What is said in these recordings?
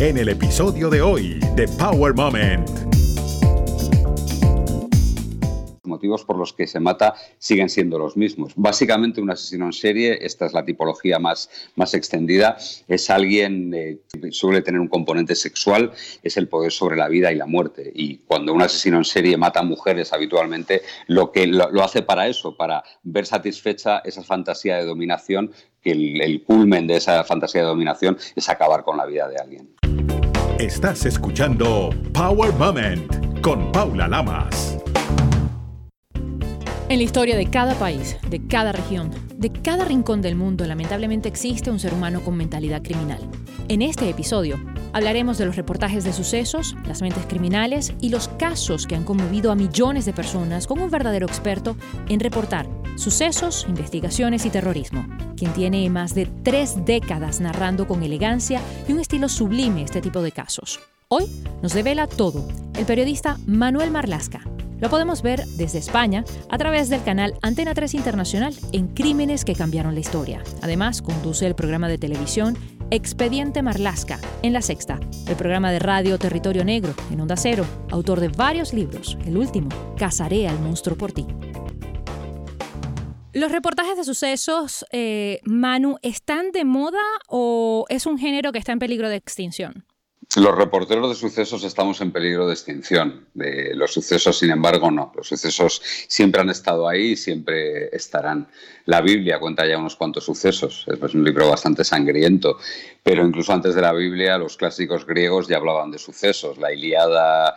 en el episodio de hoy de Power Moment. motivos por los que se mata siguen siendo los mismos. Básicamente, un asesino en serie, esta es la tipología más, más extendida, es alguien eh, que suele tener un componente sexual, es el poder sobre la vida y la muerte. Y cuando un asesino en serie mata a mujeres habitualmente, lo que lo, hace para eso, para ver satisfecha esa fantasía de dominación, que el, el culmen de esa fantasía de dominación es acabar con la vida de alguien. Estás escuchando Power Moment con Paula Lamas. En la historia de cada país, de cada región, de cada rincón del mundo, lamentablemente existe un ser humano con mentalidad criminal. En este episodio hablaremos de los reportajes de sucesos, las mentes criminales y los casos que han conmovido a millones de personas con un verdadero experto en reportar sucesos, investigaciones y terrorismo, quien tiene más de tres décadas narrando con elegancia y un estilo sublime este tipo de casos. Hoy nos revela todo el periodista Manuel Marlasca lo podemos ver desde España a través del canal Antena 3 Internacional en Crímenes que cambiaron la historia. Además, conduce el programa de televisión Expediente Marlasca en La Sexta, el programa de radio Territorio Negro en Onda Cero, autor de varios libros. El último, Cazaré al monstruo por ti. ¿Los reportajes de sucesos, eh, Manu, están de moda o es un género que está en peligro de extinción? Los reporteros de sucesos estamos en peligro de extinción. De los sucesos, sin embargo, no. Los sucesos siempre han estado ahí y siempre estarán. La Biblia cuenta ya unos cuantos sucesos. Es un libro bastante sangriento. Pero incluso antes de la Biblia, los clásicos griegos ya hablaban de sucesos. La Iliada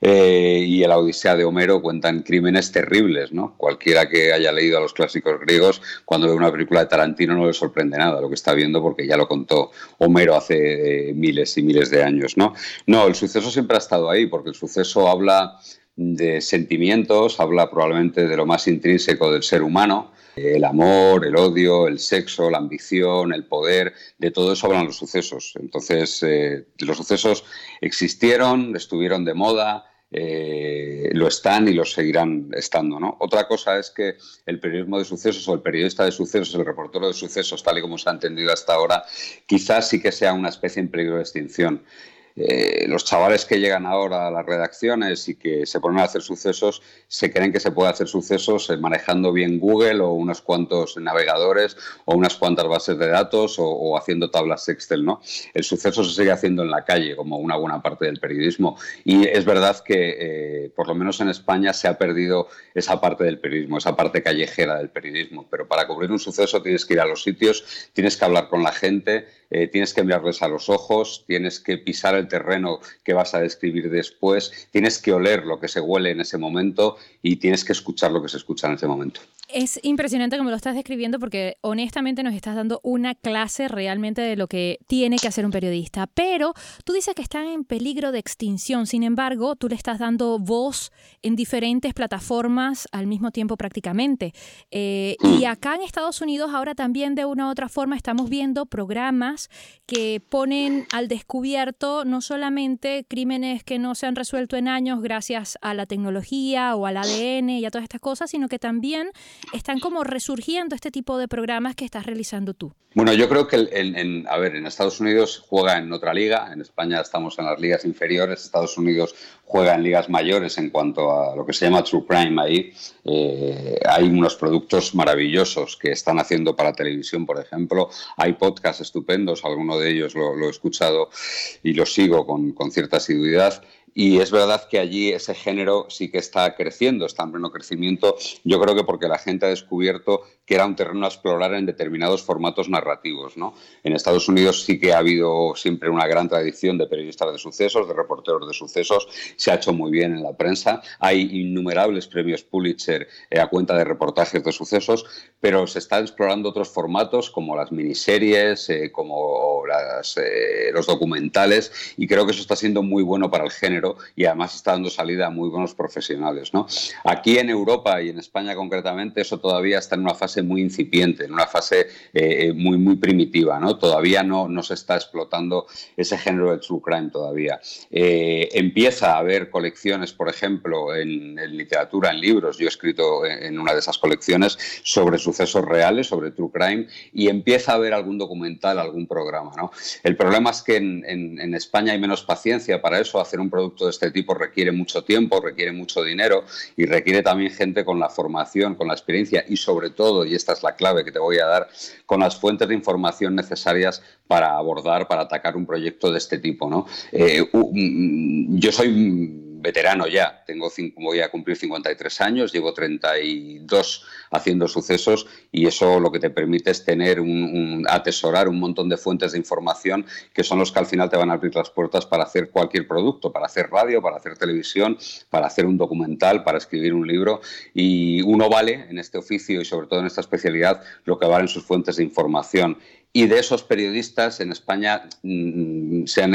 eh, y la Odisea de Homero cuentan crímenes terribles, ¿no? Cualquiera que haya leído a los clásicos griegos, cuando ve una película de Tarantino no le sorprende nada lo que está viendo porque ya lo contó Homero hace eh, miles y miles de años, ¿no? No, el suceso siempre ha estado ahí porque el suceso habla de sentimientos, habla probablemente de lo más intrínseco del ser humano, el amor, el odio, el sexo, la ambición, el poder, de todo eso hablan los sucesos. Entonces, eh, los sucesos existieron, estuvieron de moda, eh, lo están y lo seguirán estando. ¿no? Otra cosa es que el periodismo de sucesos o el periodista de sucesos, el reportero de sucesos, tal y como se ha entendido hasta ahora, quizás sí que sea una especie en peligro de extinción. Eh, los chavales que llegan ahora a las redacciones y que se ponen a hacer sucesos se creen que se puede hacer sucesos eh, manejando bien Google o unos cuantos navegadores o unas cuantas bases de datos o, haciendo tablas Excel, ¿no? El suceso se sigue haciendo en la calle como una buena parte del periodismo y es verdad que eh, por lo menos en España se ha perdido esa parte del periodismo, esa parte callejera del periodismo, pero para cubrir un suceso tienes que ir a los sitios, tienes que hablar con la gente, tienes que mirarles a los ojos, tienes que pisar el terreno que vas a describir después, tienes que oler lo que se huele en ese momento y tienes que escuchar lo que se escucha en ese momento. Es impresionante como lo estás describiendo porque honestamente nos estás dando una clase realmente de lo que tiene que hacer un periodista. Pero tú dices que están en peligro de extinción. Sin embargo, tú le estás dando voz en diferentes plataformas al mismo tiempo prácticamente. Eh, y acá en Estados Unidos ahora también de una u otra forma estamos viendo programas que ponen al descubierto no solamente crímenes que no se han resuelto en años gracias a la tecnología o al ADN y a todas estas cosas, sino que también están como resurgiendo este tipo de programas que estás realizando tú? Bueno, yo creo que en, a ver, en Estados Unidos juega en otra liga, en España estamos en las ligas inferiores, Estados Unidos juega en ligas mayores en cuanto a lo que se llama True Crime ahí. Eh, hay unos productos maravillosos que están haciendo para televisión, por ejemplo. Hay podcasts estupendos, alguno de ellos lo, he escuchado y lo sigo con, con cierta asiduidad. Y es verdad que allí ese género sí que está creciendo, está en pleno crecimiento. Yo creo que porque la gente ha descubierto que era un terreno a explorar en determinados formatos narrativos. ¿no? En Estados Unidos sí que ha habido siempre una gran tradición de periodistas de sucesos, de reporteros de sucesos. Se ha hecho muy bien en la prensa. Hay innumerables premios Pulitzer eh, a cuenta de reportajes de sucesos, pero se están explorando otros formatos como las miniseries, eh, como eh, los documentales, y creo que eso está siendo muy bueno para el género y además está dando salida a muy buenos profesionales. ¿no? Aquí en Europa y en España concretamente eso todavía está en una fase muy incipiente, en una fase eh, muy, muy primitiva. ¿no? Todavía no, no se está explotando ese género de true crime todavía. Eh, empieza a haber colecciones, por ejemplo, en, literatura, en libros. Yo he escrito en una de esas colecciones sobre sucesos reales, sobre true crime, y empieza a haber algún documental, algún programa. ¿no? El problema es que en, en España hay menos paciencia para eso. Hacer un producto de este tipo requiere mucho tiempo, requiere mucho dinero y requiere también gente con la formación, con la experiencia y sobre todo, y esta es la clave que te voy a dar, con las fuentes de información necesarias para abordar, para atacar un proyecto de este tipo. ¿no? Eh, mm, yo soy veterano ya, tengo voy a cumplir 53 años, llevo 32 haciendo sucesos y eso lo que te permite es tener un, atesorar un montón de fuentes de información que son los que al final te van a abrir las puertas para hacer cualquier producto, para hacer radio, para hacer televisión, para hacer un documental, para escribir un libro. Y uno vale en este oficio y sobre todo en esta especialidad lo que valen sus fuentes de información y de esos periodistas en España mm, se, han,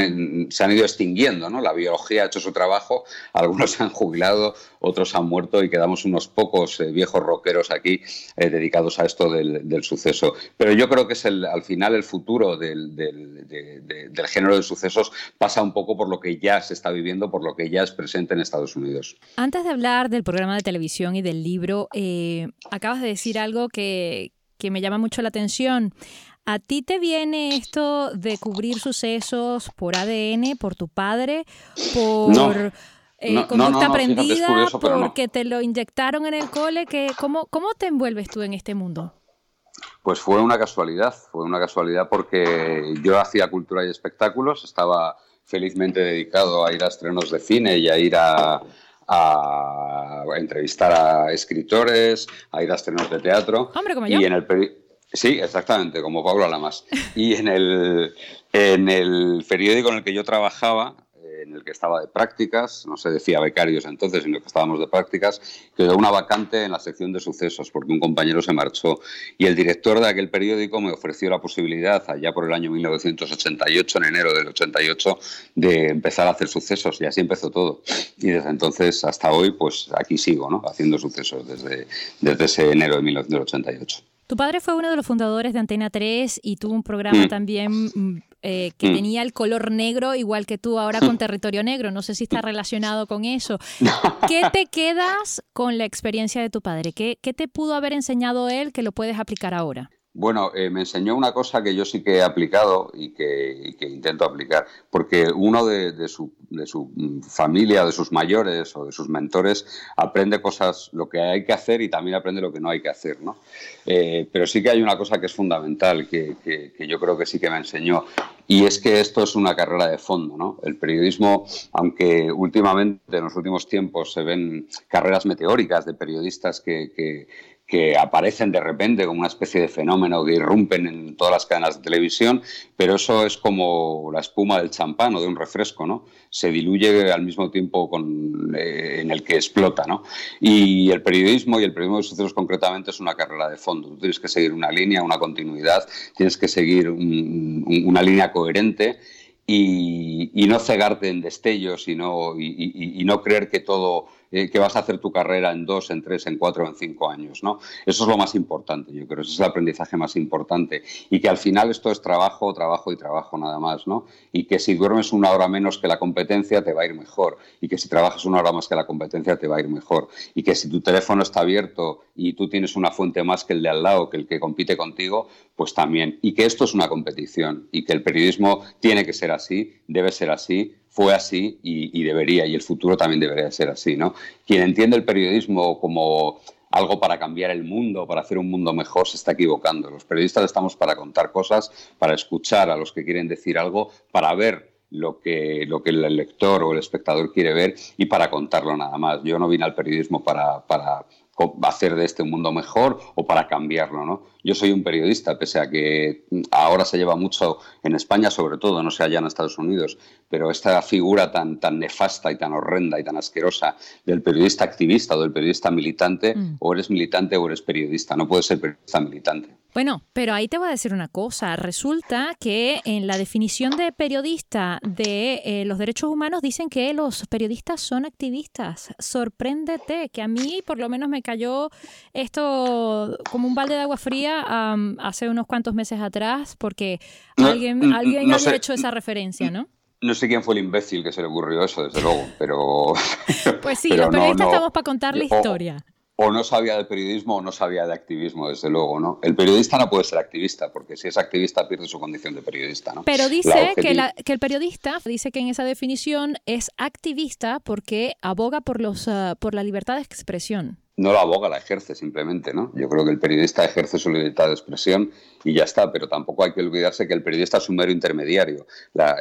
ido extinguiendo. ¿no? La biología ha hecho su trabajo, algunos se han jubilado, otros han muerto y quedamos unos pocos eh, viejos rockeros aquí eh, dedicados a esto del, suceso. Pero yo creo que es el, al final el futuro del, género de sucesos pasa un poco por lo que ya se está viviendo, por lo que ya es presente en Estados Unidos. Antes de hablar del programa de televisión y del libro, eh, acabas de decir algo que me llama mucho la atención. ¿A ti te viene esto de cubrir sucesos por ADN, por tu padre, por no, eh, conducta aprendida, porque te lo inyectaron en el cole? Que, ¿cómo, ¿Cómo te envuelves tú en este mundo? Pues fue una casualidad, fue una casualidad porque yo hacía cultura y espectáculos, estaba felizmente dedicado a ir a estrenos de cine y a ir a, a entrevistar a escritores, a ir a estrenos de teatro. Hombre, como yo. Y en el Sí, exactamente, como Pablo Alamas. Y en el, en el periódico en el que yo trabajaba, en el que estaba de prácticas, no se decía becarios entonces, sino que estábamos de prácticas, quedó una vacante en la sección de sucesos porque un compañero se marchó. Y el director de aquel periódico me ofreció la posibilidad, allá por el año 1988, en enero del 88, de empezar a hacer sucesos y así empezó todo. Y desde entonces hasta hoy, pues aquí sigo, ¿no? Haciendo sucesos desde, desde ese enero de 1988. Tu padre fue uno de los fundadores de Antena 3 y tuvo un programa mm. también mm, eh, que mm. tenía el color negro, igual que tú ahora con Territorio Negro. No sé si está relacionado con eso. ¿Qué te quedas con la experiencia de tu padre? ¿Qué, qué te pudo haber enseñado él que lo puedes aplicar ahora? Bueno, eh, me enseñó una cosa que yo sí que he aplicado y que, intento aplicar, porque uno de, su, su, familia, de sus mayores o de sus mentores, aprende cosas, lo que hay que hacer y también aprende lo que no hay que hacer, ¿no? Eh, pero sí que hay una cosa que es fundamental, que, que, yo creo que sí que me enseñó, y es que esto es una carrera de fondo, ¿no? El periodismo, aunque últimamente en los últimos tiempos se ven carreras meteóricas de periodistas que que aparecen de repente como una especie de fenómeno que irrumpen en todas las cadenas de televisión, pero eso es como la espuma del champán o de un refresco, ¿no? Se diluye al mismo tiempo con, eh, en el que explota, ¿no? Y el periodismo y el periodismo de sucesos concretamente es una carrera de fondo. Tienes que seguir una línea, una continuidad, tienes que seguir una línea coherente y, no cegarte en destellos y no, y no creer que todo eh, que vas a hacer tu carrera en dos, en tres, en cuatro, en cinco años. ¿no? Eso es lo más importante, yo creo, ese es el aprendizaje más importante. Y que al final esto es trabajo, trabajo y trabajo nada más. ¿no? Y que si duermes una hora menos que la competencia te va a ir mejor. Y que si trabajas una hora más que la competencia te va a ir mejor. Y que si tu teléfono está abierto y tú tienes una fuente más que el de al lado, que el que compite contigo, pues también. Y que esto es una competición y que el periodismo tiene que ser así, debe ser así fue así y, debería, y el futuro también debería ser así. ¿no? Quien entiende el periodismo como algo para cambiar el mundo, para hacer un mundo mejor, se está equivocando. Los periodistas estamos para contar cosas, para escuchar a los que quieren decir algo, para ver lo que, lo que el lector o el espectador quiere ver y para contarlo nada más. Yo no vine al periodismo para, para hacer de este un mundo mejor o para cambiarlo, ¿no? Yo soy un periodista, pese a que ahora se lleva mucho en España, sobre todo, no sé allá en Estados Unidos, pero esta figura tan, tan nefasta y tan horrenda y tan asquerosa del periodista activista o del periodista militante, mm. o eres militante o eres periodista, no puedes ser periodista militante. Bueno, pero ahí te voy a decir una cosa. Resulta que en la definición de periodista de eh, los derechos humanos dicen que los periodistas son activistas. Sorpréndete, que a mí por lo menos me cayó esto como un balde de agua fría hace unos cuantos meses atrás, porque alguien, alguien había hecho esa referencia, ¿no? No sé quién fue el imbécil que se le ocurrió eso, desde luego, pero... Pues sí, los periodistas estamos para contar la historia o no sabía de periodismo o no sabía de activismo, desde luego, ¿no? El periodista no puede ser activista, porque si es activista pierde su condición de periodista, ¿no? Pero dice que, que, el periodista, dice que en esa definición es activista porque aboga por, los, ah, por la libertad de expresión no la aboga, la ejerce simplemente, ¿no? Yo creo que el periodista ejerce su libertad de expresión y ya está, pero tampoco hay que olvidarse que el periodista es un mero intermediario. La,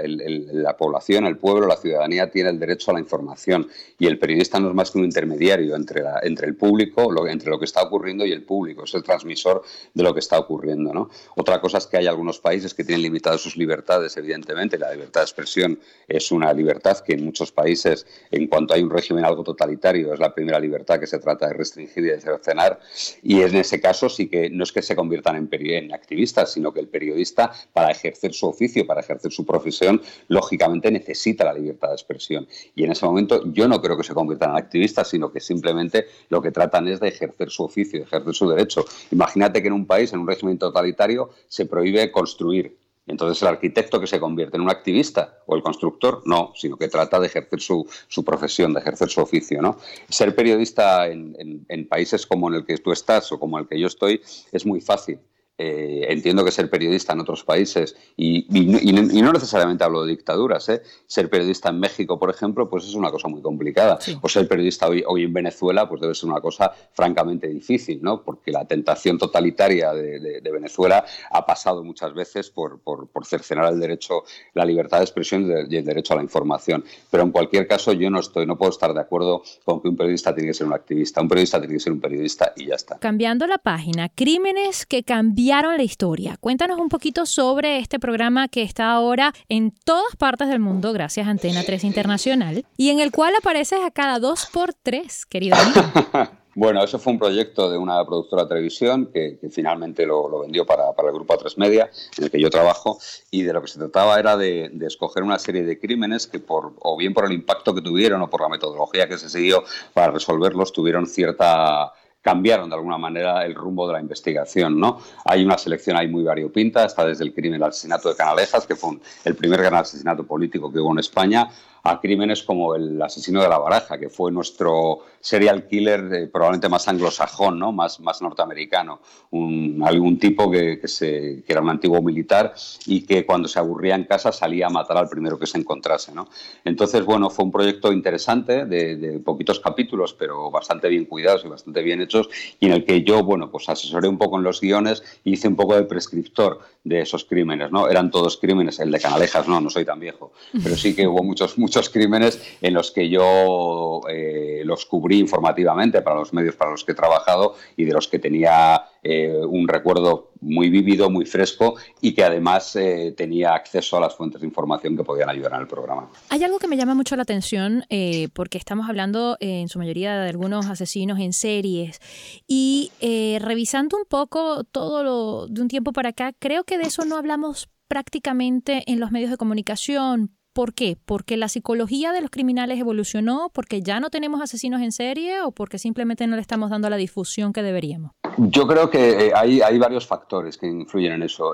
población, el pueblo, la ciudadanía tiene el derecho a la información y el periodista no es más que un intermediario entre, entre el público, entre lo que está ocurriendo y el público, es el transmisor de lo que está ocurriendo, ¿no? Otra cosa es que hay algunos países que tienen limitadas sus libertades, evidentemente, la libertad de expresión es una libertad que en muchos países, en cuanto hay un régimen algo totalitario, es la primera libertad que se trata de restringir y de cercenar. Y en ese caso sí que no es que se conviertan en, en activistas, sino que el periodista, para ejercer su oficio, para ejercer su profesión, lógicamente necesita la libertad de expresión. Y en ese momento yo no creo que se conviertan en activistas, sino que simplemente lo que tratan es de ejercer su oficio, de ejercer su derecho. Imagínate que en un país, en un régimen totalitario, se prohíbe construir entonces el arquitecto que se convierte en un activista o el constructor, no, sino que trata de ejercer su, profesión, de ejercer su oficio. ¿no? Ser periodista en, en, países como en el que tú estás o como el que yo estoy es muy fácil. Eh, entiendo que ser periodista en otros países, y, no necesariamente hablo de dictaduras, ¿eh? ser periodista en México, por ejemplo, pues es una cosa muy complicada. O ser periodista hoy, hoy, en Venezuela, pues debe ser una cosa francamente difícil, ¿no? porque la tentación totalitaria de, Venezuela ha pasado muchas veces por, por, cercenar el derecho, la libertad de expresión y el derecho a la información. Pero en cualquier caso, yo no estoy, no puedo estar de acuerdo con que un periodista tiene que ser un activista. Un periodista tiene que ser un periodista y ya está. Cambiando la página, crímenes que cambiaron la historia. Cuéntanos un poquito sobre este programa que está ahora en todas partes del mundo gracias a Antena 3 Internacional y en el cual apareces a cada dos por tres, querido Bueno, eso fue un proyecto de una productora de televisión que, finalmente lo, vendió para, para, el grupo A3 Media, en el que yo trabajo, y de lo que se trataba era de, de, escoger una serie de crímenes que, por, o bien por el impacto que tuvieron o por la metodología que se siguió para resolverlos, tuvieron cierta cambiaron de alguna manera el rumbo de la investigación. ¿no? Hay una selección ahí muy variopinta, está desde el crimen del asesinato de Canalejas, que fue el primer gran asesinato político que hubo en España, a crímenes como el asesino de la baraja, que fue nuestro serial killer eh, probablemente más anglosajón, ¿no? más, más norteamericano. Un, algún tipo que, que, se, que, era un antiguo militar y que cuando se aburría en casa salía a matar al primero que se encontrase. ¿no? Entonces, bueno, fue un proyecto interesante de, de, poquitos capítulos, pero bastante bien cuidados y bastante bien hechos, y en el que yo, bueno, pues asesoré un poco en los guiones y hice un poco de prescriptor de esos crímenes. ¿no? Eran todos crímenes, el de Canalejas no, no soy tan viejo, pero sí que hubo muchos, muchos muchos crímenes en los que yo eh, los cubrí informativamente para los medios para los que he trabajado y de los que tenía eh, un recuerdo muy vívido, muy fresco y que además eh, tenía acceso a las fuentes de información que podían ayudar en el programa. Hay algo que me llama mucho la atención porque estamos hablando en su mayoría de algunos asesinos en series y revisando un poco todo lo de un tiempo para acá, creo que de eso no hablamos prácticamente en los medios de comunicación. ¿Por qué? ¿Porque la psicología de los criminales evolucionó? ¿Porque ya no tenemos asesinos en serie? ¿O porque simplemente no le estamos dando la difusión que deberíamos? Yo creo que eh, hay, hay varios factores que influyen en eso.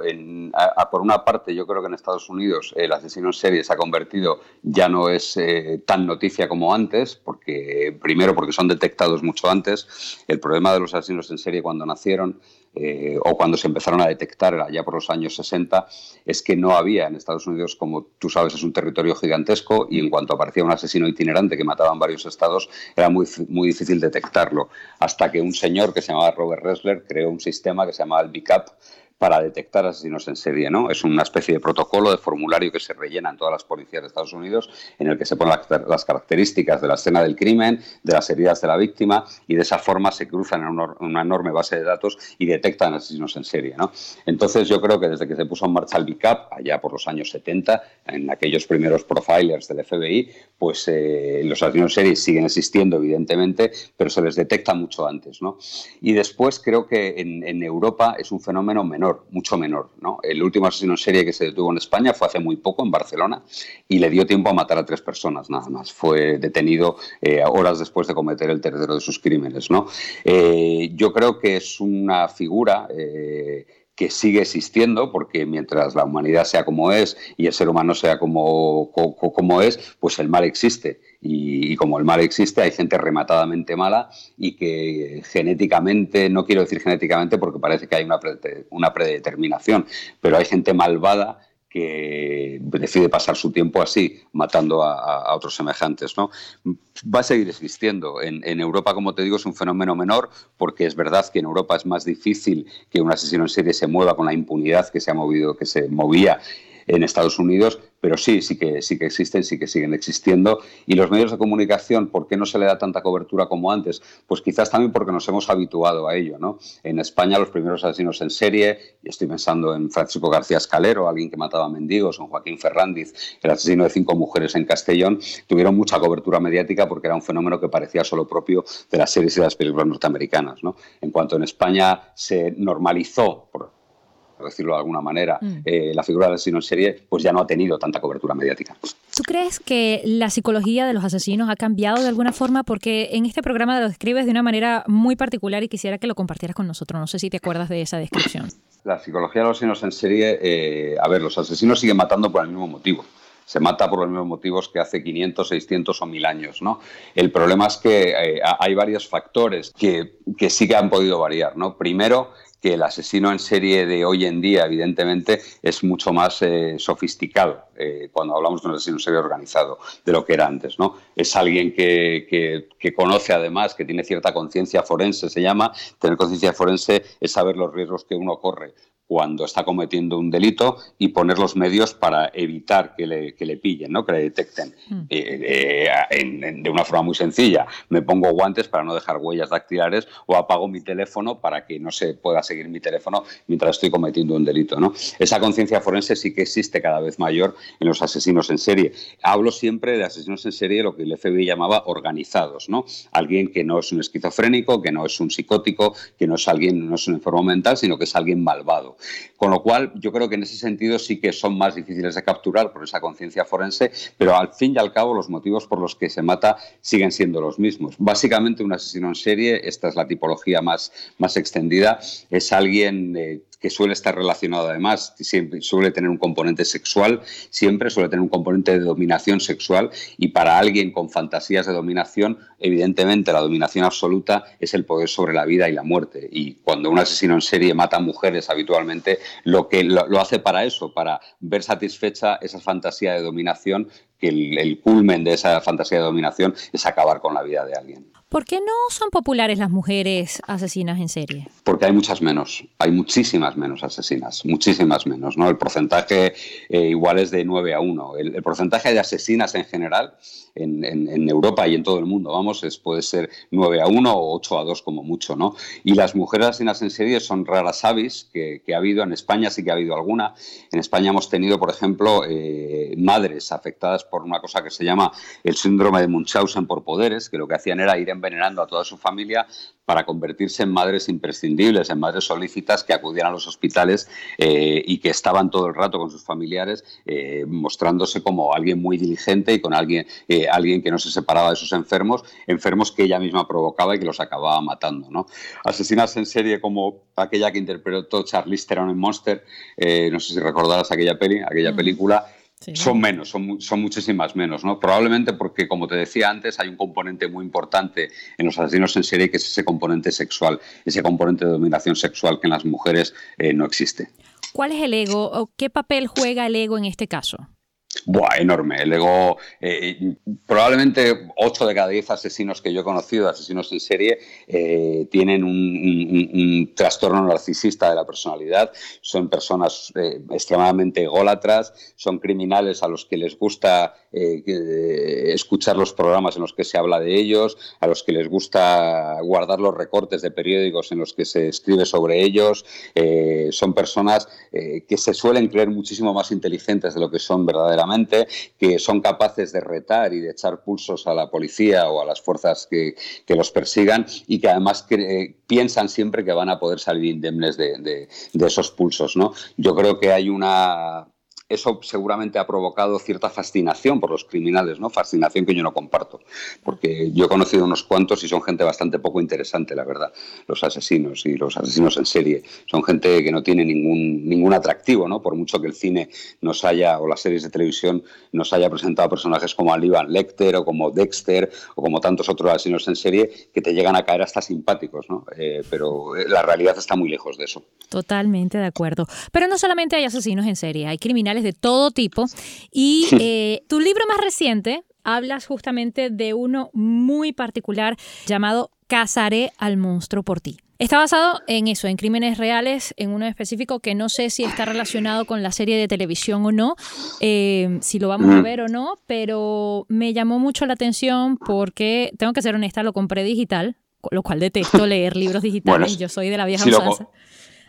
por una parte, yo creo que en Estados Unidos el asesino en serie se ha convertido, ya no es eh, tan noticia como antes, porque primero porque son detectados mucho antes. El problema de los asesinos en serie cuando nacieron eh, o cuando se empezaron a detectar allá por los años 60, es que no había en Estados Unidos, como tú sabes, es un territorio gigantesco y en cuanto aparecía un asesino itinerante que mataba en varios estados, era muy, muy difícil detectarlo. Hasta que un señor que se llamaba Robert Ressler creó un sistema que se llamaba el BICAP, para detectar asesinos en serie. ¿no? Es una especie de protocolo, de formulario que se rellena en todas las policías de Estados Unidos, en el que se ponen las, características de la escena del crimen, de las heridas de la víctima, y de esa forma se cruzan en una, enorme base de datos y detectan asesinos en serie. ¿no? Entonces yo creo que desde que se puso en marcha el BICAP, allá por los años 70, en aquellos primeros profilers del FBI, pues eh, los asesinos en serie siguen existiendo, evidentemente, pero se les detecta mucho antes. ¿no? Y después creo que en, en Europa es un fenómeno menor, mucho menor. ¿no? El último asesino en serie que se detuvo en España fue hace muy poco, en Barcelona, y le dio tiempo a matar a tres personas, nada más. Fue detenido eh, horas después de cometer el tercero de sus crímenes. ¿no? Eh, yo creo que es una figura eh, que sigue existiendo, porque mientras la humanidad sea como es y el ser humano sea como, como, es, pues el mal existe. Y, como el mal existe, hay gente rematadamente mala y que genéticamente, no quiero decir genéticamente porque parece que hay una, una predeterminación, pero hay gente malvada que decide pasar su tiempo así, matando a, otros semejantes. ¿no? Va a seguir existiendo. En, Europa, como te digo, es un fenómeno menor, porque es verdad que en Europa es más difícil que un asesino en serie se mueva con la impunidad que se ha movido, que se movía en Estados Unidos, pero sí, sí que, sí que existen, sí que siguen existiendo. Y los medios de comunicación, ¿por qué no se le da tanta cobertura como antes? Pues quizás también porque nos hemos habituado a ello. ¿no? En España los primeros asesinos en serie, y estoy pensando en Francisco García Escalero, alguien que mataba mendigos, en Joaquín Ferrandiz, el asesino de cinco mujeres en Castellón, tuvieron mucha cobertura mediática porque era un fenómeno que parecía solo propio de las series y las películas norteamericanas. ¿no? En cuanto en España se normalizó, por decirlo de alguna manera, mm. eh, la figura del asesino en serie, pues ya no ha tenido tanta cobertura mediática. ¿Tú crees que la psicología de los asesinos ha cambiado de alguna forma? Porque en este programa lo describes de una manera muy particular y quisiera que lo compartieras con nosotros. No sé si te acuerdas de esa descripción. La psicología de los asesinos en serie, eh, a ver, los asesinos siguen matando por el mismo motivo se mata por los mismos motivos que hace 500, 600 o 1000 años. ¿no? El problema es que eh, hay varios factores que, que, sí que han podido variar. ¿no? Primero, que el asesino en serie de hoy en día, evidentemente, es mucho más eh, sofisticado eh, cuando hablamos de un asesino en serie organizado de lo que era antes. ¿no? Es alguien que, que conoce además, que tiene cierta conciencia forense, se llama. Tener conciencia forense es saber los riesgos que uno corre cuando está cometiendo un delito y poner los medios para evitar que le, que le pillen, ¿no? que le detecten. Mm. Eh, eh, de una forma muy sencilla, me pongo guantes para no dejar huellas dactilares o apago mi teléfono para que no se pueda seguir mi teléfono mientras estoy cometiendo un delito. ¿no? Esa conciencia forense sí que existe cada vez mayor en los asesinos en serie. Hablo siempre de asesinos en serie, lo que el FBI llamaba organizados. ¿no? Alguien que no es un esquizofrénico, que no es un psicótico, que no es alguien, no es un enfermo mental, sino que es alguien malvado. Con lo cual, yo creo que en ese sentido sí que son más difíciles de capturar por esa conciencia forense, pero al fin y al cabo los motivos por los que se mata siguen siendo los mismos. Básicamente, un asesino en serie, esta es la tipología más, más extendida, es alguien eh, que suele estar relacionado además, siempre suele tener un componente sexual, siempre suele tener un componente de dominación sexual y para alguien con fantasías de dominación, evidentemente la dominación absoluta es el poder sobre la vida y la muerte. Y cuando un asesino en serie mata mujeres habitualmente, lo que lo, hace para eso, para ver satisfecha esa fantasía de dominación, que el culmen de esa fantasía de dominación es acabar con la vida de alguien. ¿Por qué no son populares las mujeres asesinas en serie? Porque hay muchas menos, hay muchísimas menos asesinas, muchísimas menos. ¿no? El porcentaje eh, igual es de 9 a 1. El, porcentaje de asesinas en general en, Europa y en todo el mundo, vamos, es, puede ser 9 a 1 o 8 a 2 como mucho. ¿no? Y las mujeres asesinas en serie son raras avis que, ha habido, en España sí que ha habido alguna. En España hemos tenido, por ejemplo, eh, madres afectadas por una cosa que se llama el síndrome de Munchausen por poderes, que lo que hacían era ir envenenando a toda su familia para convertirse en madres imprescindibles, en madres solícitas que acudían a los hospitales eh, y que estaban todo el rato con sus familiares, eh, mostrándose como alguien muy diligente y con alguien, eh, alguien que no se separaba de sus enfermos, enfermos que ella misma provocaba y que los acababa matando. ¿no? Asesinas en serie como aquella que interpretó Charlize Theron en Monster, no sé si recordarás aquella peli, aquella película, son menos, son, son, muchísimas menos, ¿no? Probablemente porque, como te decía antes, hay un componente muy importante en los asesinos en serie que es ese componente sexual, ese componente de dominación sexual que en las mujeres eh, no existe. ¿Cuál es el ego o qué papel juega el ego en este caso? Buah, enorme. Luego, eh, probablemente 8 de cada 10 asesinos que yo he conocido, asesinos en serie, eh, tienen un, trastorno narcisista de la personalidad. Son personas eh, extremadamente ególatras, son criminales a los que les gusta escuchar los programas en los que se habla de ellos, a los que les gusta guardar los recortes de periódicos en los que se escribe sobre ellos. son personas que se suelen creer muchísimo más inteligentes de lo que son verdaderamente, que son capaces de retar y de echar pulsos a la policía o a las fuerzas que, los persigan y que además piensan siempre que van a poder salir indemnes de, de esos pulsos. ¿no? Yo creo que hay una eso seguramente ha provocado cierta fascinación por los criminales, ¿no? Fascinación que yo no comparto, porque yo he conocido unos cuantos y son gente bastante poco interesante, la verdad, los asesinos y los asesinos en serie. Son gente que no tiene ningún, ningún atractivo, ¿no? Por mucho que el cine nos haya, o las series de televisión nos haya presentado personajes como Aníbal Lecter o como Dexter o como tantos otros asesinos en serie que te llegan a caer hasta simpáticos, ¿no? Eh, pero eh, la realidad está muy lejos de eso. Totalmente de acuerdo. Pero no solamente hay asesinos en serie, hay criminales de todo tipo. Y eh, tu libro más reciente hablas justamente de uno muy particular llamado Cazaré al monstruo por ti. Está basado en eso, en crímenes reales, en uno específico que no sé si está relacionado con la serie de televisión o no, eh, si lo vamos a ver o no, pero me llamó mucho la atención porque, tengo que ser honesta, lo compré digital, lo cual detesto leer libros digitales, yo soy de la vieja usanza.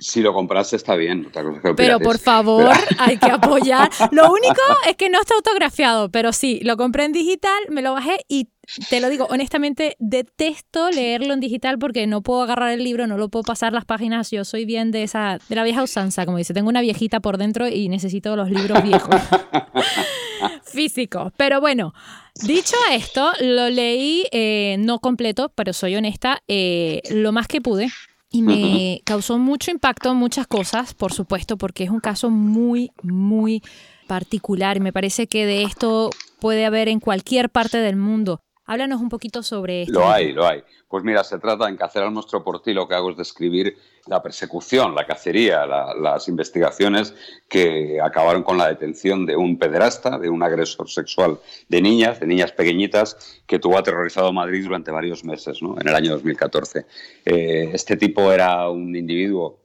Si lo compraste está bien. pero por favor, hay que apoyar. Lo único es que no está autografiado, pero sí, lo compré en digital, me lo bajé y te lo digo, honestamente, detesto leerlo en digital porque no puedo agarrar el libro, no lo puedo pasar las páginas. Yo soy bien de esa, de la vieja usanza, como dice. Tengo una viejita por dentro y necesito los libros viejos. Físicos. Pero bueno, dicho esto, lo leí eh, no completo, pero soy honesta, eh, lo más que pude y me causó mucho impacto muchas cosas, por supuesto, porque es un caso muy, muy particular. Y me parece que de esto puede haber en cualquier parte del mundo. Háblanos un poquito sobre esto. Lo hay, lo hay. Pues mira, se trata en Cacer al monstruo por ti, lo que hago es describir la persecución, la cacería, las investigaciones que acabaron con la detención de un pederasta, de un agresor sexual de niñas, de niñas pequeñitas, que tuvo aterrorizado Madrid durante varios meses, ¿no? en el año 2014. Eh, este tipo era un individuo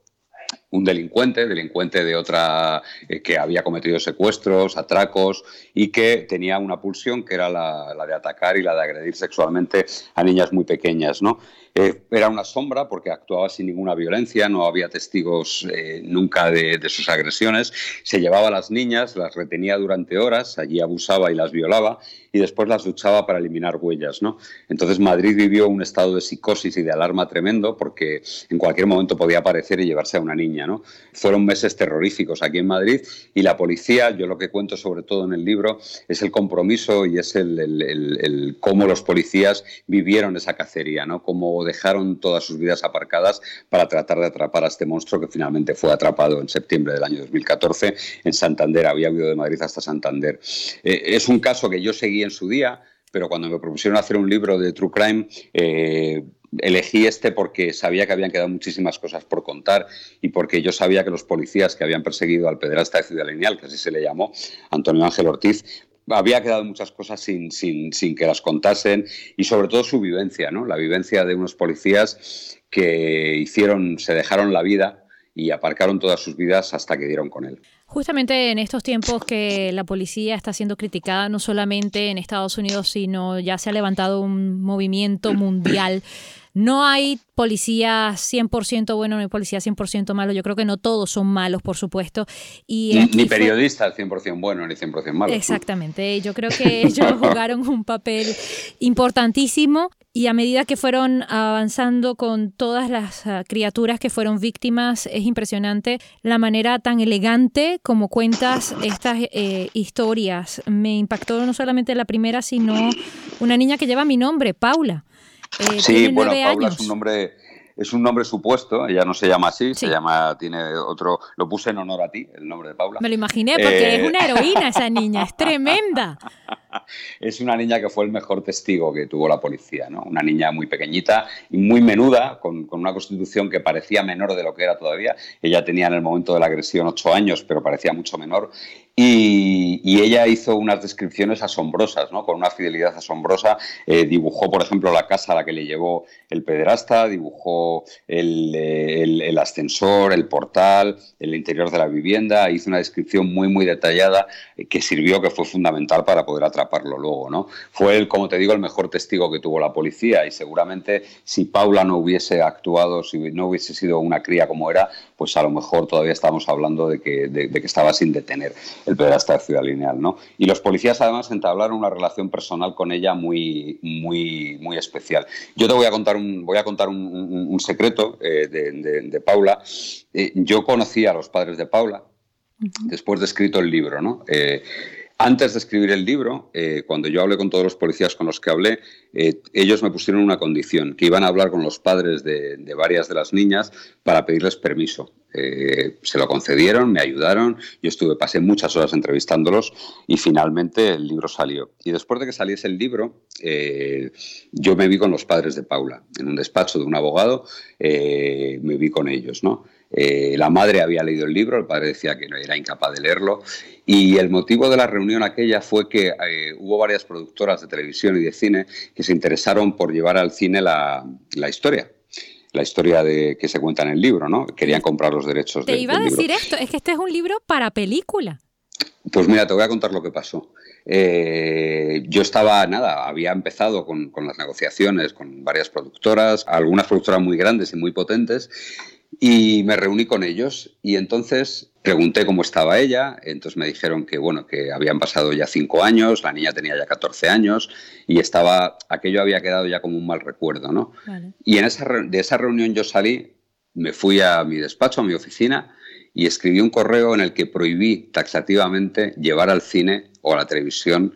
un delincuente, delincuente de otra eh, que había cometido secuestros, atracos y que tenía una pulsión que era la, la, de atacar y la de agredir sexualmente a niñas muy pequeñas, ¿no? Eh, era una sombra porque actuaba sin ninguna violencia, no había testigos eh, nunca de, sus agresiones. Se llevaba a las niñas, las retenía durante horas, allí abusaba y las violaba y después las luchaba para eliminar huellas. ¿no? Entonces Madrid vivió un estado de psicosis y de alarma tremendo porque en cualquier momento podía aparecer y llevarse a una niña. ¿no? Fueron meses terroríficos aquí en Madrid y la policía, yo lo que cuento sobre todo en el libro, es el compromiso y es el, cómo los policías vivieron esa cacería, ¿no? cómo dejaron todas sus vidas aparcadas para tratar de atrapar a este monstruo que finalmente fue atrapado en septiembre del año 2014 en Santander. Había habido de Madrid hasta Santander. Eh, es un caso que yo seguí en su día, pero cuando me propusieron hacer un libro de True Crime, eh, elegí este porque sabía que habían quedado muchísimas cosas por contar y porque yo sabía que los policías que habían perseguido al pederasta de Ciudad Lineal, que así se le llamó, Antonio Ángel Ortiz, había quedado muchas cosas sin, sin, sin, que las contasen y sobre todo su vivencia, ¿no? La vivencia de unos policías que hicieron, se dejaron la vida y aparcaron todas sus vidas hasta que dieron con él. Justamente en estos tiempos que la policía está siendo criticada no solamente en Estados Unidos, sino ya se ha levantado un movimiento mundial no hay policía 100% bueno, no hay policía 100% malo. Yo creo que no todos son malos, por supuesto. Y ni, periodistas 100% bueno ni 100% malo. Exactamente. Yo creo que ellos jugaron un papel importantísimo y a medida que fueron avanzando con todas las ah, criaturas que fueron víctimas, es impresionante la manera tan elegante como cuentas estas eh, historias. Me impactó no solamente la primera, sino una niña que lleva mi nombre, Paula. Eh, sí, bueno, Paula es un nombre es un nombre supuesto, ella no se llama así, se llama, tiene otro, lo puse en honor a ti, el nombre de Paula. Me lo imaginé porque es eh, una heroína esa niña, es tremenda. es una niña que fue el mejor testigo que tuvo la policía, ¿no? Una niña muy pequeñita y muy menuda, con, con, una constitución que parecía menor de lo que era todavía. Ella tenía en el momento de la agresión ocho años, pero parecía mucho menor Y, ella hizo unas descripciones asombrosas, ¿no? con una fidelidad asombrosa. Eh, dibujó, por ejemplo, la casa a la que le llevó el pederasta, dibujó el, ascensor, el portal, el interior de la vivienda. Hizo una descripción muy, muy detallada eh, que sirvió, que fue fundamental para poder atraparlo luego. ¿no? Fue, como te digo, el mejor testigo que tuvo la policía y seguramente si Paula no hubiese actuado, si no hubiese sido una cría como era, pues a lo mejor todavía estamos hablando de que, de que estaba sin detener el pederasta de Ciudad Lineal, ¿no? Y los policías además entablaron una relación personal con ella muy, muy, muy especial. Yo te voy a contar un, voy a contar un, secreto eh, de, Paula. Eh, yo conocí a los padres de Paula después de escrito el libro, ¿no? Eh, antes de escribir el libro, cuando yo hablé con todos los policías con los que hablé, ellos me pusieron una condición, que iban a hablar con los padres de, de varias de las niñas para pedirles permiso. Eh, se lo concedieron, me ayudaron, yo estuve, pasé muchas horas entrevistándolos y finalmente el libro salió. Y después de que saliese el libro, eh, yo me vi con los padres de Paula, en un despacho de un abogado, eh, me vi con ellos, ¿no? La madre había leído el libro, el padre decía que no era incapaz de leerlo y el motivo de la reunión aquella fue que hubo varias productoras de televisión y de cine que se interesaron por llevar al cine la, la historia la historia de que se cuenta en el libro, ¿no? Querían comprar los derechos. Te iba a decir esto, es que este es un libro para película. Pues mira, te voy a contar lo que pasó. Eh, yo estaba, nada, había empezado con, con, las negociaciones con varias productoras, algunas productoras muy grandes y muy potentes, y me reuní con ellos y entonces pregunté cómo estaba ella, entonces me dijeron que bueno, que habían pasado ya cinco años, la niña tenía ya 14 años y estaba, aquello había quedado ya como un mal recuerdo, ¿no? Y en esa, de esa reunión yo salí, me fui a mi despacho, a mi oficina y escribí un correo en el que prohibí taxativamente llevar al cine o a la televisión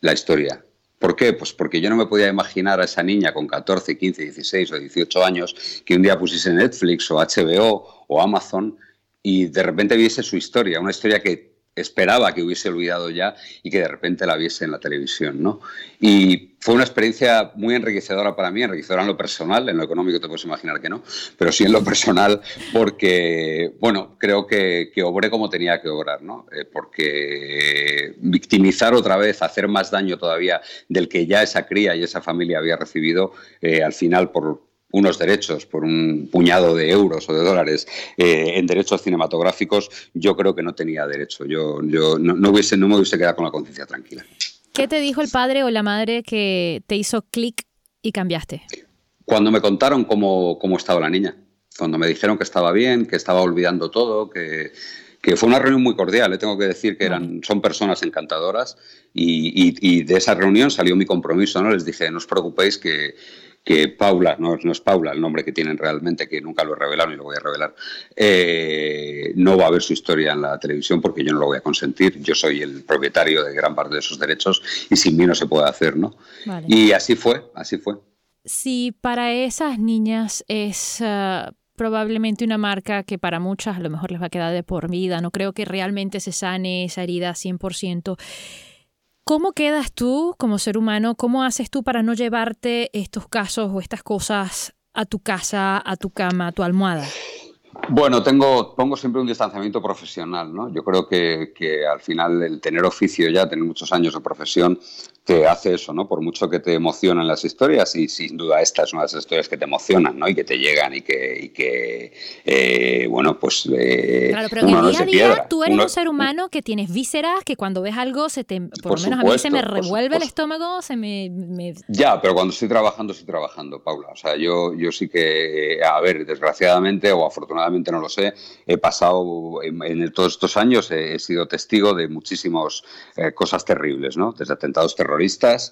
la historia. ¿Por qué? Pues porque yo no me podía imaginar a esa niña con 14, 15, 16 o 18 años que un día pusiese Netflix o HBO o Amazon y de repente viese su historia, una historia que esperaba que hubiese olvidado ya y que de repente la viese en la televisión. ¿no? Y fue una experiencia muy enriquecedora para mí, enriquecedora en lo personal, en lo económico te puedes imaginar que no, pero sí en lo personal porque, bueno, creo que, obré como tenía que obrar, ¿no? Eh, porque victimizar otra vez, hacer más daño todavía del que ya esa cría y esa familia había recibido, eh, al final por, unos derechos por un puñado de euros o de dólares eh, en derechos cinematográficos, yo creo que no tenía derecho. Yo, yo no, hubiese, no me hubiese quedado con la conciencia tranquila. ¿Qué te dijo el padre o la madre que te hizo clic y cambiaste? Cuando me contaron cómo, cómo estaba la niña, cuando me dijeron que estaba bien, que estaba olvidando todo, que, que fue una reunión muy cordial, le ¿eh? tengo que decir que eran, son personas encantadoras y, y, de esa reunión salió mi compromiso, ¿no? Les dije, no os preocupéis que, que Paula, no, no, es Paula el nombre que tienen realmente, que nunca lo he revelado ni lo voy a revelar, eh, no va a ver su historia en la televisión porque yo no lo voy a consentir. Yo soy el propietario de gran parte de esos derechos y sin mí no se puede hacer, ¿no? Y así fue, así fue. Si para esas niñas es... Ah, probablemente una marca que para muchas a lo mejor les va a quedar de por vida. No creo que realmente se sane esa herida 100%. ¿Cómo quedas tú como ser humano? ¿Cómo haces tú para no llevarte estos casos o estas cosas a tu casa, a tu cama, a tu almohada? Bueno, tengo, pongo siempre un distanciamiento profesional, ¿no? Yo creo que, que, al final el tener oficio ya, tener muchos años de profesión, te hace eso, ¿no? Por mucho que te emocionan las historias, y sin duda esta es una de esas historias que te emocionan, ¿no? Y que te llegan y que, y que eh, bueno, pues... Eh, claro, pero en el día a día tú eres un ser humano que tienes vísceras, que cuando ves algo, se te, por, lo menos a mí se me revuelve el estómago, se me, Ya, pero cuando estoy trabajando, estoy trabajando, Paula. O sea, yo, yo sí que, a ver, desgraciadamente o afortunadamente no lo sé, he pasado en, todos estos años, he, sido testigo de muchísimas eh, cosas terribles, ¿no? Desde atentados terroristas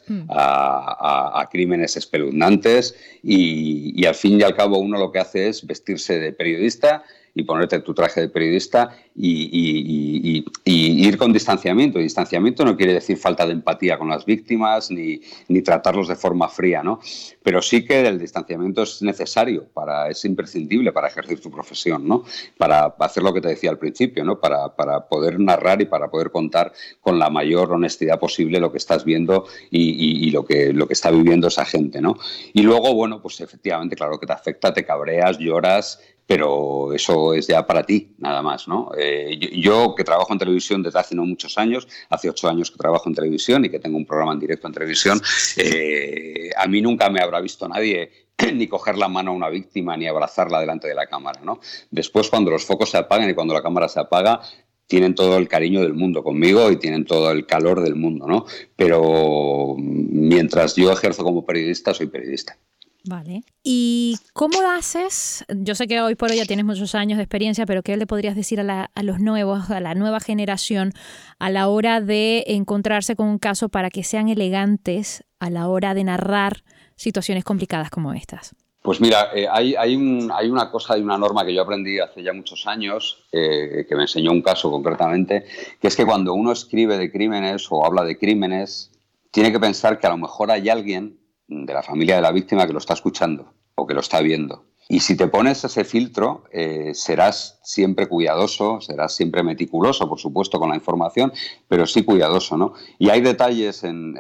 Mm. a, crímenes espeluznantes y, y, al fin y al cabo uno lo que hace es vestirse de periodista y ponerte tu traje de periodista y, ir con distanciamiento. Y distanciamiento no quiere decir falta de empatía con las víctimas ni, tratarlos de forma fría, ¿no? Pero sí que el distanciamiento es necesario, para, es imprescindible para ejercer tu profesión, ¿no? Para hacer lo que te decía al principio, ¿no? Para, para poder narrar y para poder contar con la mayor honestidad posible lo que estás viendo y, lo, que, lo que está viviendo esa gente, ¿no? Y luego, bueno, pues efectivamente, claro que te afecta, te cabreas, lloras, pero eso es ya para ti, nada más, ¿no? Eh, yo, que trabajo en televisión desde hace no muchos años, hace ocho años que trabajo en televisión y que tengo un programa en directo en televisión, eh, a mí nunca me habrá visto nadie ni coger la mano a una víctima ni abrazarla delante de la cámara, ¿no? Después, cuando los focos se apagan y cuando la cámara se apaga, tienen todo el cariño del mundo conmigo y tienen todo el calor del mundo, ¿no? Pero mientras yo ejerzo como periodista, soy periodista. Vale. ¿Y cómo haces? Yo sé que hoy por hoy ya tienes muchos años de experiencia, pero ¿qué le podrías decir a, a, los nuevos, a la nueva generación, a la hora de encontrarse con un caso para que sean elegantes a la hora de narrar situaciones complicadas como estas? Pues mira, eh, hay, hay, una cosa, hay una norma que yo aprendí hace ya muchos años, eh, que me enseñó un caso concretamente, que es que cuando uno escribe de crímenes o habla de crímenes, tiene que pensar que a lo mejor hay alguien de la familia de la víctima que lo está escuchando o que lo está viendo. Y si te pones ese filtro, eh, serás siempre cuidadoso, serás siempre meticuloso, por supuesto, con la información, pero sí cuidadoso, ¿no? Y hay detalles en,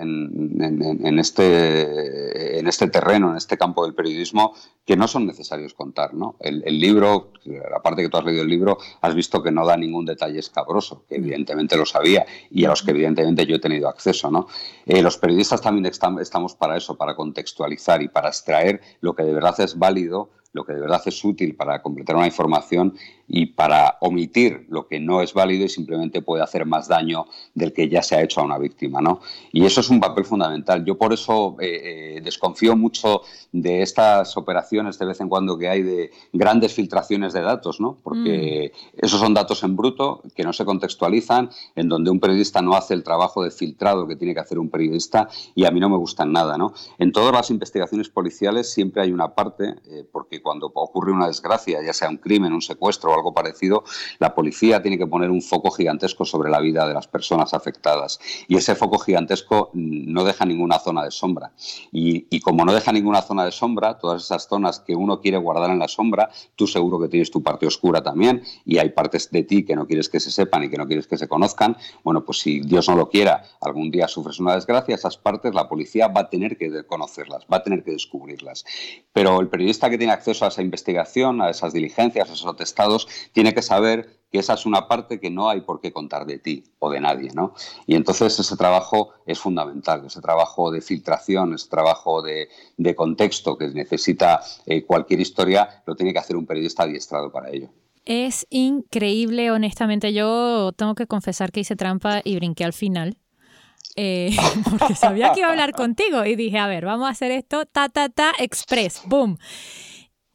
este, en este terreno, en este campo del periodismo, que no son necesarios contar, ¿no? El, libro, aparte que tú has leído el libro, has visto que no da ningún detalle escabroso, que evidentemente lo sabía y a los que evidentemente yo he tenido acceso, ¿no? Eh, los periodistas también estamos para eso, para contextualizar y para extraer lo que de verdad es válido lo que de verdad es útil para completar una información y para omitir lo que no es válido y simplemente puede hacer más daño del que ya se ha hecho a una víctima. ¿no? Y eso es un papel fundamental. Yo por eso eh, eh, desconfío mucho de estas operaciones de vez en cuando que hay de grandes filtraciones de datos, ¿no? porque mm. esos son datos en bruto que no se contextualizan, en donde un periodista no hace el trabajo de filtrado que tiene que hacer un periodista y a mí no me gustan nada. ¿no? En todas las investigaciones policiales siempre hay una parte, eh, porque cuando ocurre una desgracia, ya sea un crimen, un secuestro o algo parecido, la policía tiene que poner un foco gigantesco sobre la vida de las personas afectadas. Y ese foco gigantesco no deja ninguna zona de sombra. Y, como no deja ninguna zona de sombra, todas esas zonas que uno quiere guardar en la sombra, tú seguro que tienes tu parte oscura también y hay partes de ti que no quieres que se sepan y que no quieres que se conozcan. Bueno, pues si Dios no lo quiera, algún día sufres una desgracia, esas partes la policía va a tener que conocerlas, va a tener que descubrirlas. Pero el periodista que tiene acceso a esa investigación, a esas diligencias, a esos atestados, tiene que saber que esa es una parte que no hay por qué contar de ti o de nadie, ¿no? Y entonces ese trabajo es fundamental, ese trabajo de filtración, ese trabajo de, contexto que necesita eh, cualquier historia, lo tiene que hacer un periodista adiestrado para ello. Es increíble, honestamente. Yo tengo que confesar que hice trampa y brinqué al final. Eh, porque sabía que iba a hablar contigo y dije, a ver, vamos a hacer esto, ta, ta, ta, express, boom.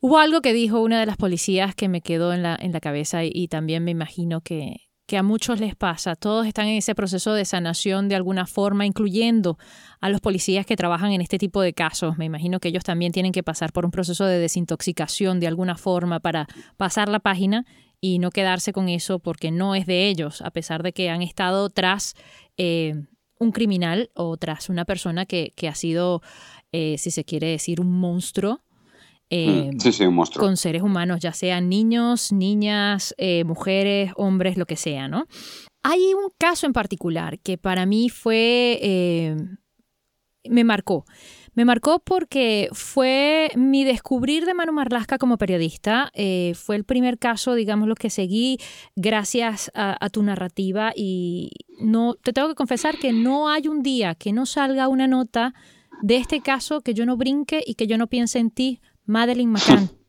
Hubo algo que dijo una de las policías que me quedó en la, en la cabeza y, también me imagino que, que a muchos les pasa. Todos están en ese proceso de sanación de alguna forma, incluyendo a los policías que trabajan en este tipo de casos. Me imagino que ellos también tienen que pasar por un proceso de desintoxicación de alguna forma para pasar la página y no quedarse con eso porque no es de ellos, a pesar de que han estado tras eh, un criminal o tras una persona que, que ha sido, eh, si se quiere decir, un monstruo eh, con seres humanos, ya sean niños, niñas, eh, mujeres, hombres, lo que sea, ¿no? Hay un caso en particular que para mí fue, eh, me marcó. Me marcó porque fue mi descubrir de Manu Marlasca como periodista. fue el primer caso, digamos, lo que seguí gracias a, a, tu narrativa y no te tengo que confesar que no hay un día que no salga una nota de este caso que yo no brinque y que yo no piense en ti Madeleine McCann.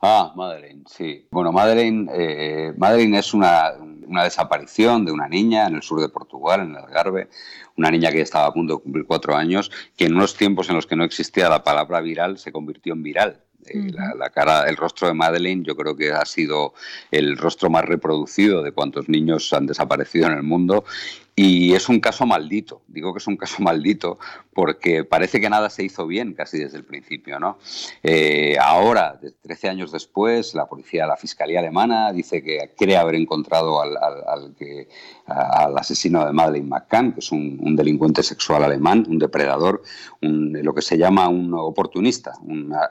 Ah, Madeleine, sí. Bueno, Madeleine, eh, Madeleine es una, una, desaparición de una niña en el sur de Portugal, en el Algarve, una niña que estaba a punto de cumplir cuatro años, que en unos tiempos en los que no existía la palabra viral se convirtió en viral. Eh, la, cara, el rostro de Madeleine, yo creo que ha sido el rostro más reproducido de cuantos niños han desaparecido en el mundo y es un caso maldito, digo que es un caso maldito porque parece que nada se hizo bien casi desde el principio. ¿no? Eh, ahora, 13 años después, la policía, la fiscalía alemana dice que cree haber encontrado al, al, que, al asesino de Madeleine McCann, que es un, delincuente sexual alemán, un depredador, lo que se llama un oportunista,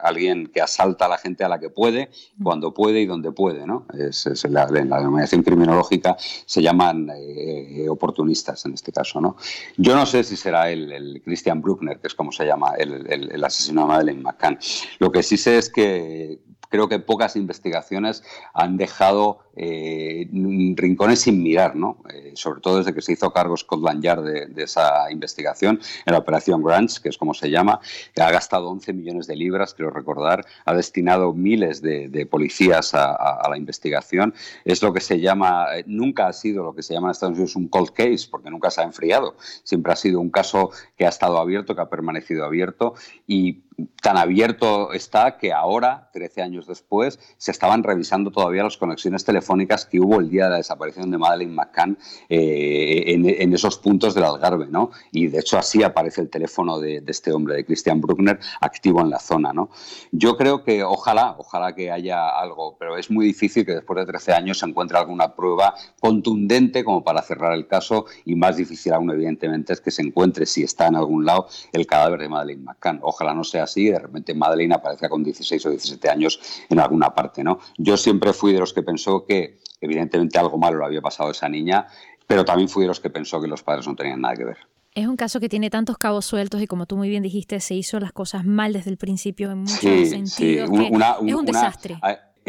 alguien que asalta a la gente a la que puede, cuando puede y donde puede. ¿no? Es, la, en la denominación criminológica se llaman eh, oportunistas en este caso. ¿no? Yo no sé si será el, el Christian Bruckner, que es como se llama el, el, asesino de Madeleine McCann. Lo que sí sé es que creo que pocas investigaciones han dejado eh, rincones sin mirar, ¿no? Eh, sobre todo desde que se hizo cargo Scotland Yard de, esa investigación, en la operación Grants, que es como se llama, ha gastado 11 millones de libras, quiero recordar, ha destinado miles de, policías a, la investigación. Es lo que se llama, eh, nunca ha sido lo que se llama en Estados Unidos un cold case, porque nunca se ha enfriado. Siempre ha sido un caso que ha estado abierto, que ha permanecido abierto y tan abierto está que ahora, 13 años después, se estaban revisando todavía las conexiones telefónicas que hubo el día de la desaparición de Madeleine McCann eh, en, esos puntos del Algarve, ¿no? Y de hecho así aparece el teléfono de, este hombre, de Christian Bruckner, activo en la zona, ¿no? Yo creo que ojalá, ojalá que haya algo, pero es muy difícil que después de 13 años se encuentre alguna prueba contundente como para cerrar el caso y más difícil aún, evidentemente, es que se encuentre, si está en algún lado, el cadáver de Madeleine McCann. Ojalá no sea así, de repente Madeleine aparezca con 16 o 17 años en alguna parte, ¿no? Yo siempre fui de los que pensó que evidentemente algo malo le había pasado a esa niña, pero también fui de los que pensó que los padres no tenían nada que ver. Es un caso que tiene tantos cabos sueltos y como tú muy bien dijiste, se hizo las cosas mal desde el principio en muchos sentidos. es un desastre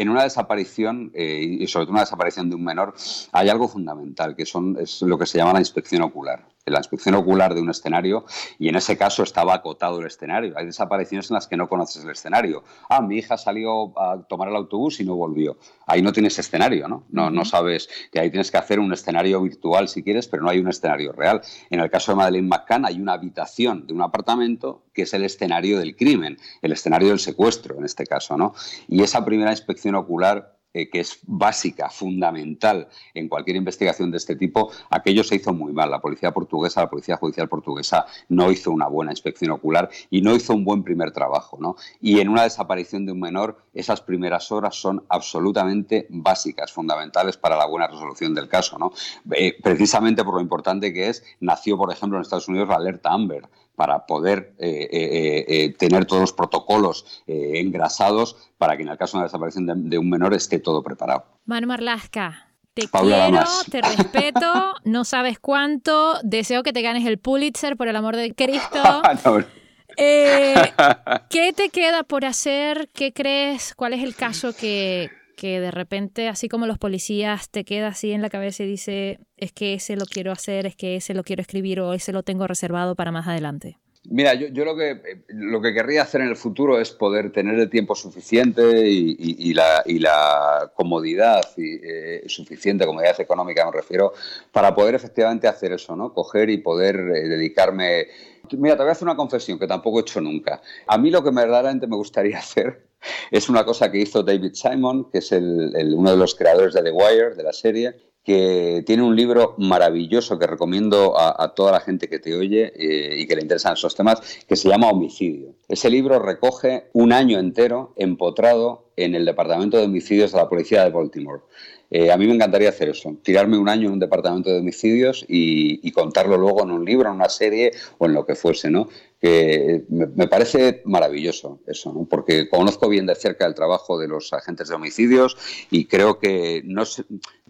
en una desaparición, eh, y sobre todo una desaparición de un menor, hay algo fundamental, que son, es lo que se llama la inspección ocular la inspección ocular de un escenario y en ese caso estaba acotado el escenario. Hay desapariciones en las que no conoces el escenario. Ah, mi hija salió a tomar el autobús y no volvió. Ahí no tienes escenario, ¿no? No, no sabes que ahí tienes que hacer un escenario virtual si quieres, pero no hay un escenario real. En el caso de Madeleine McCann hay una habitación de un apartamento que es el escenario del crimen, el escenario del secuestro en este caso, ¿no? Y esa primera inspección ocular eh, que es básica, fundamental en cualquier investigación de este tipo, aquello se hizo muy mal. La policía portuguesa, la policía judicial portuguesa no hizo una buena inspección ocular y no hizo un buen primer trabajo. ¿no? Y en una desaparición de un menor, esas primeras horas son absolutamente básicas, fundamentales para la buena resolución del caso. ¿no? Eh, precisamente por lo importante que es, nació, por ejemplo, en Estados Unidos la alerta Amber para poder eh, tener todos los protocolos engrasados para que en el caso de una desaparición de, un menor esté todo preparado. Manu Marlasca, te quiero, te respeto, no sabes cuánto, deseo que te ganes el Pulitzer por el amor de Cristo. Eh, ¿Qué te queda por hacer? ¿Qué crees? ¿Cuál es el caso que, que de repente, así como los policías, te queda así en la cabeza y dice, es que ese lo quiero hacer, es que ese lo quiero escribir o ese lo tengo reservado para más adelante? Mira, yo, lo, que, lo que querría hacer en el futuro es poder tener el tiempo suficiente y, la, comodidad y, eh, suficiente, comodidad económica me refiero, para poder efectivamente hacer eso, ¿no? Coger y poder eh, dedicarme... Mira, te voy a hacer una confesión que tampoco he hecho nunca. A mí lo que verdaderamente me gustaría hacer es una cosa que hizo David Simon, que es uno de los creadores de The Wire, de la serie, que tiene un libro maravilloso que recomiendo a, toda la gente que te oye eh, y que le interesan esos temas, que se llama Homicidio. Ese libro recoge un año entero empotrado en el Departamento de Homicidios de la Policía de Baltimore. Eh, a mí me encantaría hacer eso, tirarme un año en un departamento de homicidios y, contarlo luego en un libro, en una serie o en lo que fuese, ¿no? Que me, parece maravilloso eso, ¿no? Porque conozco bien de cerca el trabajo de los agentes de homicidios y creo que no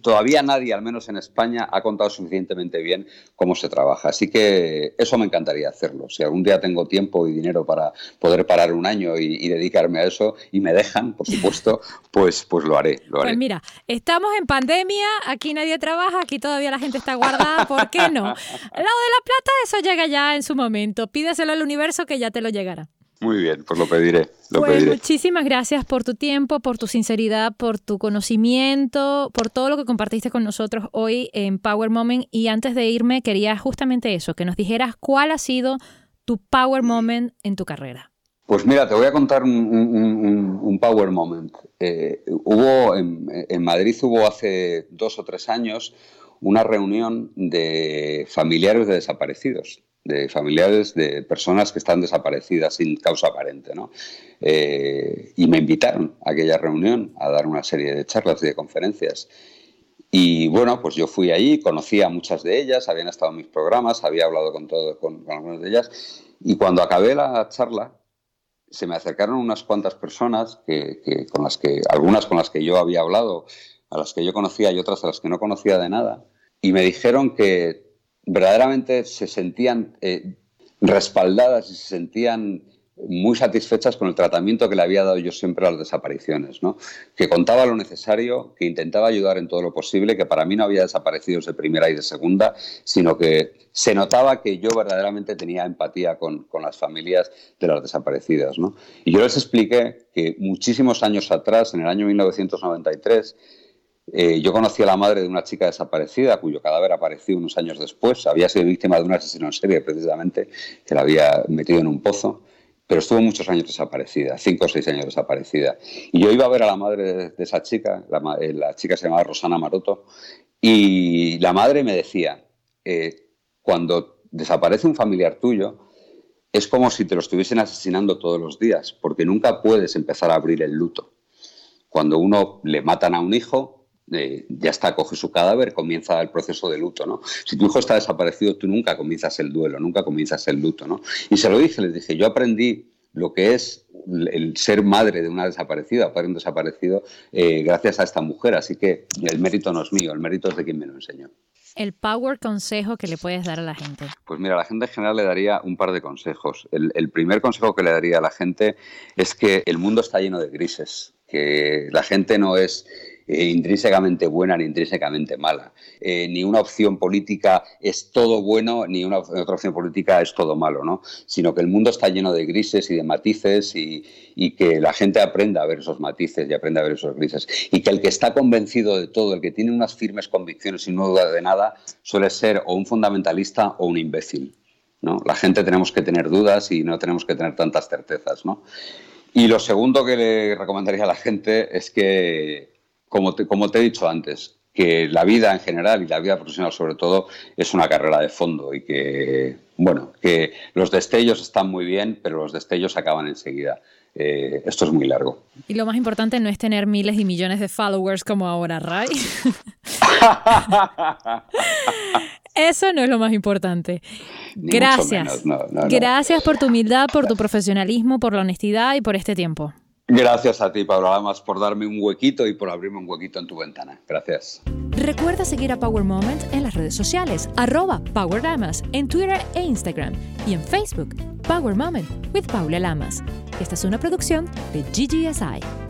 todavía nadie, al menos en España, ha contado suficientemente bien cómo se trabaja. Así que eso me encantaría hacerlo. Si algún día tengo tiempo y dinero para poder parar un año y, dedicarme a eso y me dejan, por supuesto, pues, pues lo haré. Lo haré. Pues mira, estamos en pandemia, aquí nadie trabaja, aquí todavía la gente está guardada, ¿por qué no? Al lado de la plata, eso llega ya en su momento. Pídeselo al universo que ya te lo llegará. Muy bien, pues lo pediré. Lo pues muchísimas gracias por tu tiempo, por tu sinceridad, por tu conocimiento, por todo lo que compartiste con nosotros hoy en Power Moment. Y antes de irme, quería justamente eso, que nos dijeras cuál ha sido tu Power Moment en tu carrera. Pues mira, te voy a contar un, Power Moment. Eh, hubo en, Madrid hubo hace dos o tres años una reunión de familiares de desaparecidos, de familiares de personas que están desaparecidas sin causa aparente. ¿no? Eh, y me invitaron a aquella reunión a dar una serie de charlas y de conferencias. Y bueno, pues yo fui allí, conocí a muchas de ellas, habían estado en mis programas, había hablado con, todo, con algunas de ellas. Y cuando acabé la charla, se me acercaron unas cuantas personas que, con las que, algunas con las que yo había hablado, a las que yo conocía y otras a las que no conocía de nada, y me dijeron que verdaderamente se sentían eh, respaldadas y se sentían muy satisfechas con el tratamiento que le había dado yo siempre a las desapariciones, que contaba lo necesario, que intentaba ayudar en todo lo posible, que para mí no había desaparecido de primera y de segunda, sino que se notaba que yo verdaderamente tenía empatía con, las familias de las desaparecidas. Y yo les expliqué que muchísimos años atrás, en el año 1993, eh, yo conocí a la madre de una chica desaparecida, cuyo cadáver apareció unos años después. Había sido víctima de un asesino en serie, precisamente, que la había metido en un pozo pero estuvo muchos años desaparecida, cinco o seis años desaparecida. Y yo iba a ver a la madre de, esa chica, eh, la, chica se llamaba Rosana Maroto, y la madre me decía, eh, cuando desaparece un familiar tuyo, es como si te lo estuviesen asesinando todos los días, porque nunca puedes empezar a abrir el luto. Cuando uno le matan a un hijo, eh, ya está, coge su cadáver, comienza el proceso de luto, ¿no? Si tu hijo está desaparecido, tú nunca comienzas el duelo, nunca comienzas el luto, ¿no? Y se lo dije, les dije, yo aprendí lo que es el ser madre de una desaparecida, padre de un desaparecido, eh, gracias a esta mujer, así que el mérito no es mío, el mérito es de quien me lo enseñó. El power consejo que le puedes dar a la gente. Pues mira, a la gente en general le daría un par de consejos. el primer consejo que le daría a la gente es que el mundo está lleno de grises, que la gente no es eh, intrínsecamente buena ni intrínsecamente mala. Eh, ni una opción política es todo bueno, ni una otra opción política es todo malo, ¿no? Sino que el mundo está lleno de grises y de matices y, que la gente aprenda a ver esos matices y aprenda a ver esos grises. Y que el que está convencido de todo, el que tiene unas firmes convicciones y no duda de nada, suele ser o un fundamentalista o un imbécil. ¿no? La gente tenemos que tener dudas y no tenemos que tener tantas certezas. ¿no? Y lo segundo que le recomendaría a la gente es que como te, como te he dicho antes, que la vida en general y la vida profesional sobre todo es una carrera de fondo y que, bueno, que los destellos están muy bien, pero los destellos acaban enseguida. Eh, esto es muy largo. Y lo más importante no es tener miles y millones de followers como ahora, Ray. Eso no es lo más importante. Gracias. Gracias por tu humildad, por tu profesionalismo, por la honestidad y por este tiempo. Gracias a ti, Pablo Lamas, por darme un huequito y por abrirme un huequito en tu ventana. Gracias. Recuerda seguir a Power Moment en las redes sociales, arroba Power Lamas, en Twitter e Instagram y en Facebook, Power Moment with Paula Lamas. Esta es una producción de GGSI.